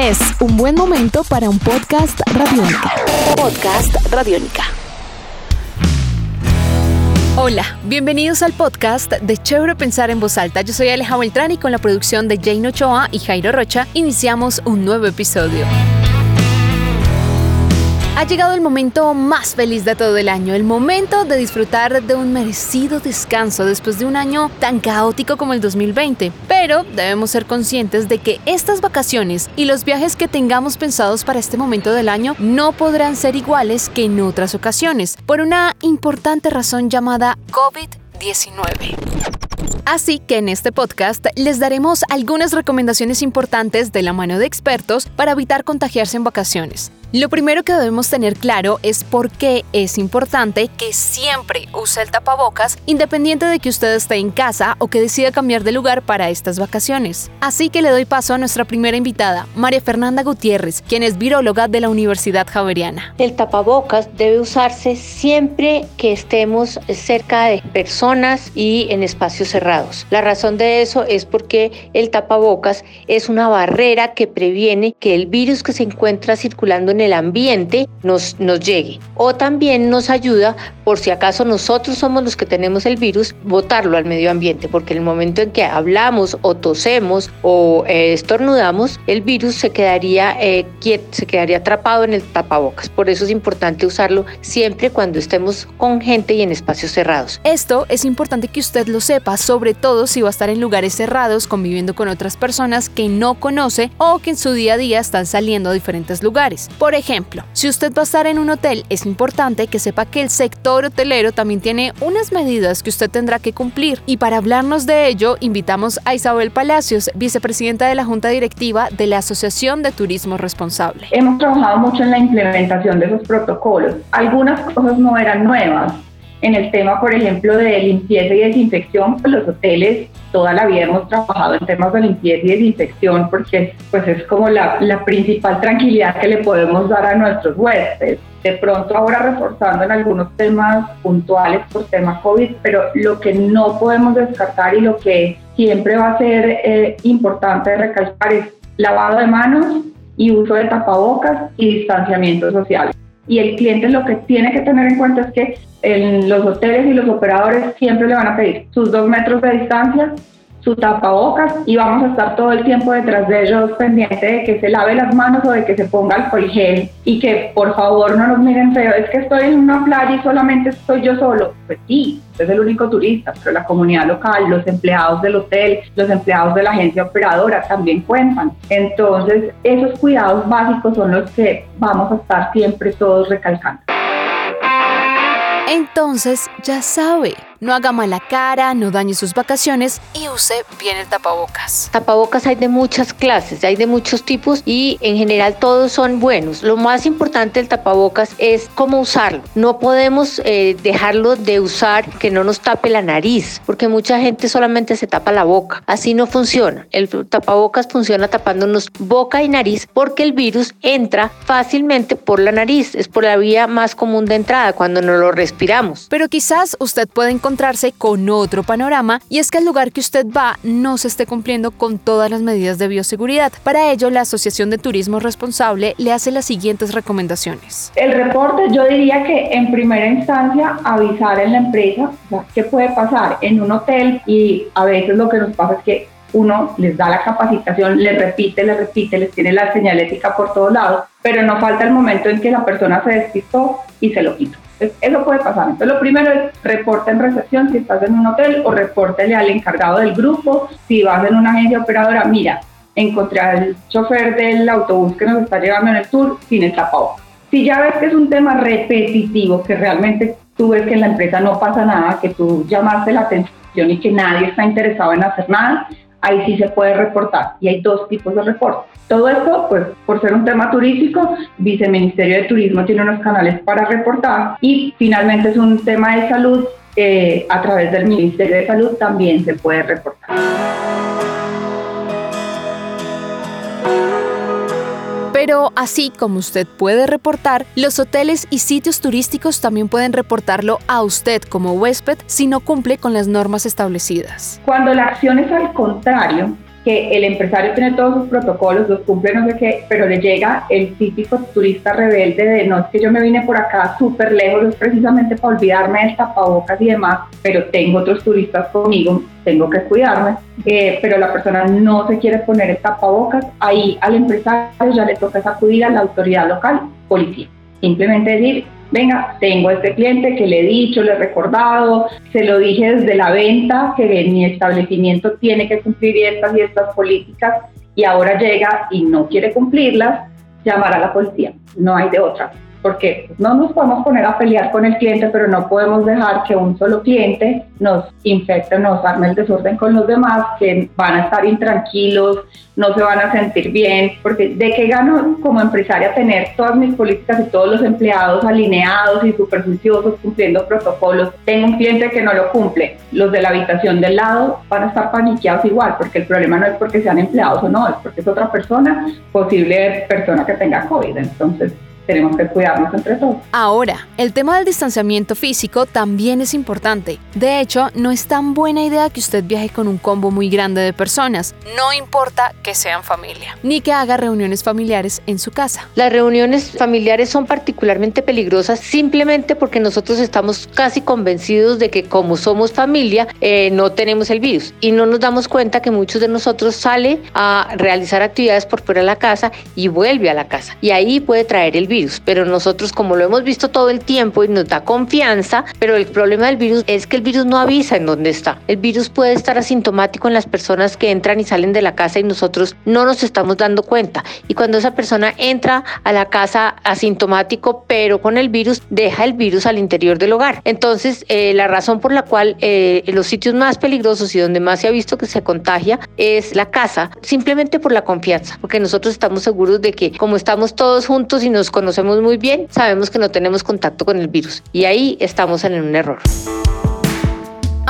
Es un buen momento para un podcast radiónica. Podcast radiónica. Hola, bienvenidos al podcast de Chévere Pensar en Voz Alta. Yo soy Aleja Beltrán y con la producción de Jane Ochoa y Jairo Rocha iniciamos un nuevo episodio. Ha llegado el momento más feliz de todo el año, el momento de disfrutar de un merecido descanso después de un año tan caótico como el 2020. Pero debemos ser conscientes de que estas vacaciones y los viajes que tengamos pensados para este momento del año no podrán ser iguales que en otras ocasiones, por una importante razón llamada COVID-19. Así que en este podcast les daremos algunas recomendaciones importantes de la mano de expertos para evitar contagiarse en vacaciones. Lo primero que debemos tener claro es por qué es importante que siempre use el tapabocas independiente de que usted esté en casa o que decida cambiar de lugar para estas vacaciones. Así que le doy paso a nuestra primera invitada, María Fernanda Gutiérrez, quien es viróloga de la Universidad Javeriana. El tapabocas debe usarse siempre que estemos cerca de personas y en espacios cerrados. La razón de eso es porque el tapabocas es una barrera que previene que el virus que se encuentra circulando en el ambiente nos, nos llegue. O también nos ayuda, por si acaso nosotros somos los que tenemos el virus, botarlo al medio ambiente, porque en el momento en que hablamos o tosemos o eh, estornudamos, el virus se quedaría, eh, se quedaría atrapado en el tapabocas. Por eso es importante usarlo siempre cuando estemos con gente y en espacios cerrados. Esto es importante que usted lo sepa, sobre todo si va a estar en lugares cerrados conviviendo con otras personas que no conoce o que en su día a día están saliendo a diferentes lugares. Por por ejemplo, si usted va a estar en un hotel, es importante que sepa que el sector hotelero también tiene unas medidas que usted tendrá que cumplir. Y para hablarnos de ello, invitamos a Isabel Palacios, vicepresidenta de la Junta Directiva de la Asociación de Turismo Responsable. Hemos trabajado mucho en la implementación de esos protocolos. Algunas cosas no eran nuevas, en el tema, por ejemplo, de limpieza y desinfección, pues los hoteles toda la vida hemos trabajado en temas de limpieza y desinfección porque pues es como la, la principal tranquilidad que le podemos dar a nuestros huéspedes. De pronto ahora reforzando en algunos temas puntuales por tema COVID, pero lo que no podemos descartar y lo que siempre va a ser eh, importante recalcar es lavado de manos y uso de tapabocas y distanciamiento social y el cliente lo que tiene que tener en cuenta es que en los hoteles y los operadores siempre le van a pedir sus dos metros de distancia, su tapabocas y vamos a estar todo el tiempo detrás de ellos pendiente de que se lave las manos o de que se ponga alcohol gel y que por favor no nos miren feo, es que estoy en una playa y solamente estoy yo solo. Pues sí, es el único turista, pero la comunidad local, los empleados del hotel, los empleados de la agencia operadora también cuentan. Entonces, esos cuidados básicos son los que vamos a estar siempre todos recalcando. Entonces, ya sabe no haga mala cara, no dañe sus vacaciones y use bien el tapabocas. Tapabocas hay de muchas clases, hay de muchos tipos y en general todos son buenos. Lo más importante del tapabocas es cómo usarlo. No podemos eh, dejarlo de usar que no nos tape la nariz, porque mucha gente solamente se tapa la boca. Así no funciona. El tapabocas funciona tapándonos boca y nariz porque el virus entra fácilmente por la nariz. Es por la vía más común de entrada cuando no lo respiramos. Pero quizás usted puede encontrar encontrarse con otro panorama y es que el lugar que usted va no se esté cumpliendo con todas las medidas de bioseguridad. Para ello, la Asociación de Turismo Responsable le hace las siguientes recomendaciones. El reporte yo diría que en primera instancia avisar en la empresa qué puede pasar en un hotel y a veces lo que nos pasa es que uno les da la capacitación, les repite, les repite, les tiene la señalética por todos lados, pero no falta el momento en que la persona se despistó y se lo quitó eso puede pasar. Entonces, lo primero es reporte en recepción si estás en un hotel o repórtele al encargado del grupo. Si vas en una agencia operadora, mira, encontré al chofer del autobús que nos está llevando en el tour sin el tapabocas. Si ya ves que es un tema repetitivo, que realmente tú ves que en la empresa no pasa nada, que tú llamaste la atención y que nadie está interesado en hacer nada, ahí sí se puede reportar. Y hay dos tipos de reportes. Todo esto, pues, por ser un tema turístico, Viceministerio de Turismo tiene unos canales para reportar y finalmente es un tema de salud, eh, a través del Ministerio de Salud también se puede reportar. Pero así como usted puede reportar, los hoteles y sitios turísticos también pueden reportarlo a usted como huésped si no cumple con las normas establecidas. Cuando la acción es al contrario, que el empresario tiene todos sus protocolos, los cumple, no sé qué, pero le llega el típico turista rebelde de no es que yo me vine por acá súper lejos, precisamente para olvidarme del tapabocas y demás, pero tengo otros turistas conmigo, tengo que cuidarme, eh, pero la persona no se quiere poner el tapabocas, ahí al empresario ya le toca acudir a la autoridad local, policía. Simplemente decir, venga, tengo este cliente que le he dicho, le he recordado, se lo dije desde la venta que mi establecimiento tiene que cumplir estas y estas políticas y ahora llega y no quiere cumplirlas, llamar a la policía, no hay de otra porque no nos podemos poner a pelear con el cliente, pero no podemos dejar que un solo cliente nos infecte, nos arme el desorden con los demás, que van a estar intranquilos, no se van a sentir bien, porque de qué gano como empresaria tener todas mis políticas y todos los empleados alineados y superficiosos cumpliendo protocolos. Tengo un cliente que no lo cumple, los de la habitación del lado van a estar paniqueados igual, porque el problema no es porque sean empleados o no, es porque es otra persona, posible persona que tenga COVID. Entonces, tenemos que cuidarnos entre todos. Ahora, el tema del distanciamiento físico también es importante. De hecho, no es tan buena idea que usted viaje con un combo muy grande de personas, no importa que sean familia, ni que haga reuniones familiares en su casa. Las reuniones familiares son particularmente peligrosas simplemente porque nosotros estamos casi convencidos de que como somos familia, eh, no tenemos el virus y no nos damos cuenta que muchos de nosotros sale a realizar actividades por fuera de la casa y vuelve a la casa y ahí puede traer el virus pero nosotros como lo hemos visto todo el tiempo y nos da confianza, pero el problema del virus es que el virus no avisa en dónde está. El virus puede estar asintomático en las personas que entran y salen de la casa y nosotros no nos estamos dando cuenta. Y cuando esa persona entra a la casa asintomático, pero con el virus, deja el virus al interior del hogar. Entonces, eh, la razón por la cual eh, los sitios más peligrosos y donde más se ha visto que se contagia es la casa, simplemente por la confianza, porque nosotros estamos seguros de que como estamos todos juntos y nos conocemos, muy bien, sabemos que no tenemos contacto con el virus y ahí estamos en un error.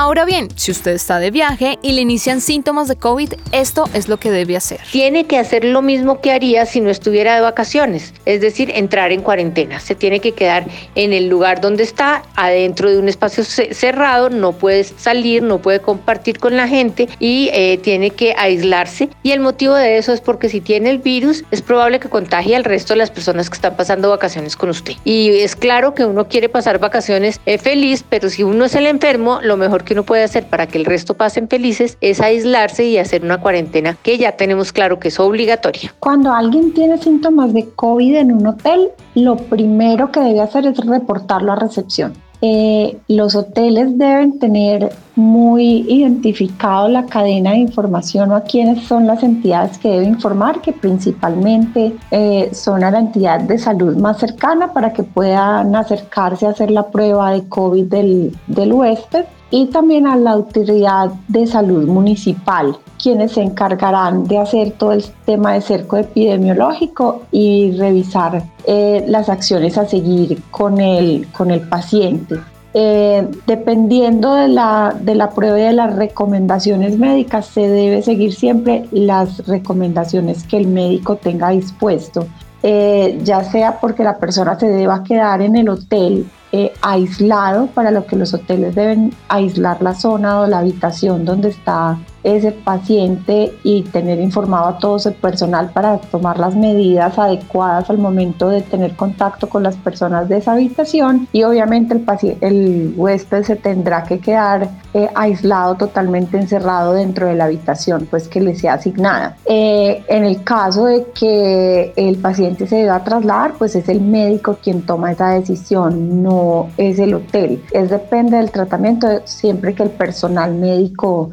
Ahora bien, si usted está de viaje y le inician síntomas de COVID, esto es lo que debe hacer. Tiene que hacer lo mismo que haría si no estuviera de vacaciones, es decir, entrar en cuarentena. Se tiene que quedar en el lugar donde está, adentro de un espacio cerrado, no puede salir, no puede compartir con la gente y eh, tiene que aislarse. Y el motivo de eso es porque si tiene el virus, es probable que contagie al resto de las personas que están pasando vacaciones con usted. Y es claro que uno quiere pasar vacaciones eh, feliz, pero si uno es el enfermo, lo mejor uno puede hacer para que el resto pasen felices es aislarse y hacer una cuarentena que ya tenemos claro que es obligatoria. Cuando alguien tiene síntomas de COVID en un hotel, lo primero que debe hacer es reportarlo a recepción. Eh, los hoteles deben tener muy identificado la cadena de información o a quiénes son las entidades que debe informar, que principalmente eh, son a la entidad de salud más cercana para que puedan acercarse a hacer la prueba de COVID del, del huésped y también a la autoridad de salud municipal, quienes se encargarán de hacer todo el tema de cerco epidemiológico y revisar eh, las acciones a seguir con el, con el paciente. Eh, dependiendo de la, de la prueba y de las recomendaciones médicas, se debe seguir siempre las recomendaciones que el médico tenga dispuesto. Eh, ya sea porque la persona se deba quedar en el hotel eh, aislado, para lo que los hoteles deben aislar la zona o la habitación donde está ese paciente y tener informado a todo ese personal para tomar las medidas adecuadas al momento de tener contacto con las personas de esa habitación y obviamente el, el huésped se tendrá que quedar eh, aislado totalmente encerrado dentro de la habitación pues que le sea asignada. Eh, en el caso de que el paciente se deba trasladar pues es el médico quien toma esa decisión, no es el hotel. Es depende del tratamiento siempre que el personal médico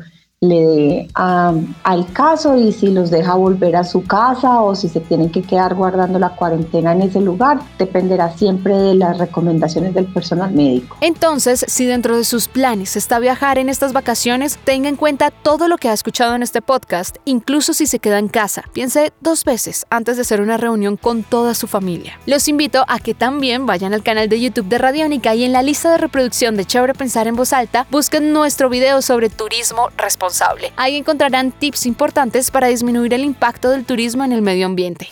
le dé al caso y si los deja volver a su casa o si se tienen que quedar guardando la cuarentena en ese lugar, dependerá siempre de las recomendaciones del personal médico. Entonces, si dentro de sus planes está viajar en estas vacaciones, tenga en cuenta todo lo que ha escuchado en este podcast, incluso si se queda en casa. Piense dos veces antes de hacer una reunión con toda su familia. Los invito a que también vayan al canal de YouTube de Radiónica y en la lista de reproducción de Chévere Pensar en Voz Alta busquen nuestro video sobre turismo responsable Ahí encontrarán tips importantes para disminuir el impacto del turismo en el medio ambiente.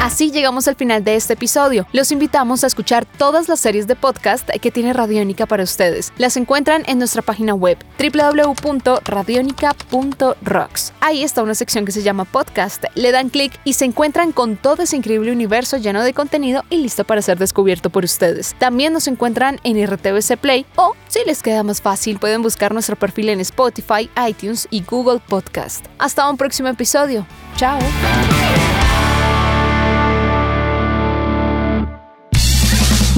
Así llegamos al final de este episodio. Los invitamos a escuchar todas las series de podcast que tiene Radiónica para ustedes. Las encuentran en nuestra página web www.radionica.rocks. Ahí está una sección que se llama podcast. Le dan clic y se encuentran con todo ese increíble universo lleno de contenido y listo para ser descubierto por ustedes. También nos encuentran en RTVC Play o, si les queda más fácil, pueden buscar nuestro perfil en Spotify, iTunes y Google Podcast. Hasta un próximo episodio. Chao.